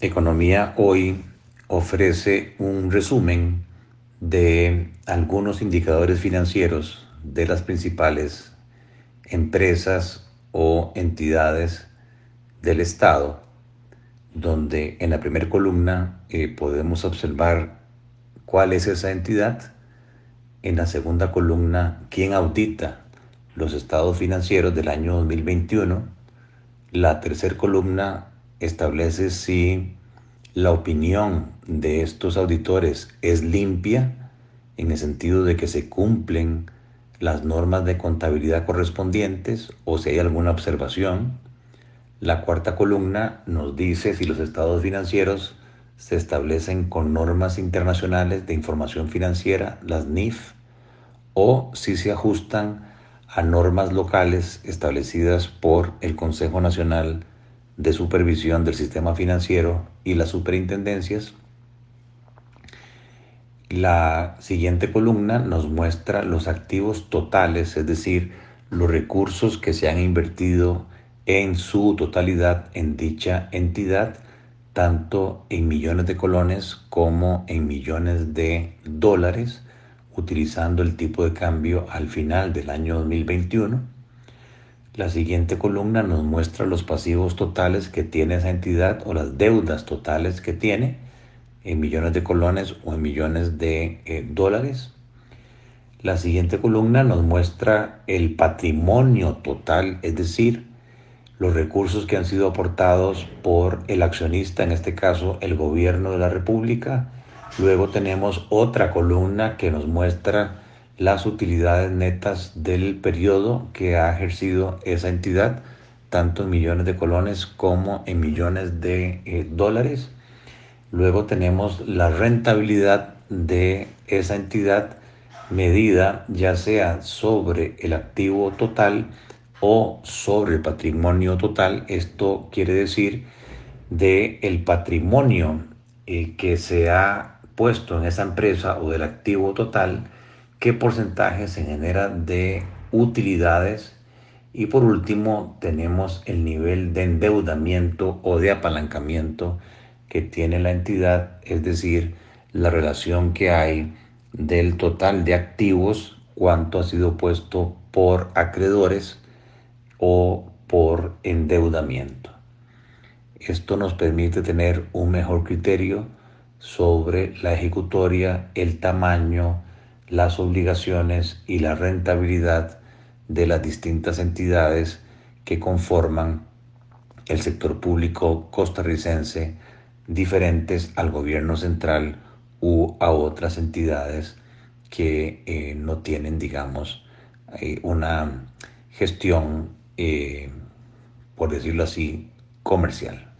Economía Hoy ofrece un resumen de algunos indicadores financieros de las principales empresas o entidades del Estado, donde en la primera columna eh, podemos observar cuál es esa entidad, en la segunda columna quién audita los estados financieros del año 2021, la tercera columna establece si la opinión de estos auditores es limpia, en el sentido de que se cumplen las normas de contabilidad correspondientes o si hay alguna observación. La cuarta columna nos dice si los estados financieros se establecen con normas internacionales de información financiera, las NIF, o si se ajustan a normas locales establecidas por el Consejo Nacional de Supervisión del Sistema Financiero y las superintendencias. La siguiente columna nos muestra los activos totales, es decir, los recursos que se han invertido en su totalidad en dicha entidad, tanto en millones de colones como en millones de dólares, utilizando el tipo de cambio al final del año 2021 la siguiente columna nos muestra los pasivos totales que tiene esa entidad o las deudas totales que tiene en millones de colones o en millones de eh, dólares. La siguiente columna nos muestra el patrimonio total, es decir, los recursos que han sido aportados por el accionista, en este caso el gobierno de la República. Luego tenemos otra columna que nos muestra las utilidades netas del periodo que ha ejercido esa entidad, tanto en millones de colones como en millones de eh, dólares. Luego tenemos la rentabilidad de esa entidad medida ya sea sobre el activo total o sobre el patrimonio total. Esto quiere decir de el patrimonio eh, que se ha puesto en esa empresa o del activo total qué porcentaje se genera de utilidades y por último tenemos el nivel de endeudamiento o de apalancamiento que tiene la entidad, es decir, la relación que hay del total de activos, cuánto ha sido puesto por acreedores o por endeudamiento. Esto nos permite tener un mejor criterio sobre la ejecutoria, el tamaño, las obligaciones y la rentabilidad de las distintas entidades que conforman el sector público costarricense diferentes al gobierno central u a otras entidades que eh, no tienen, digamos, eh, una gestión, eh, por decirlo así, comercial.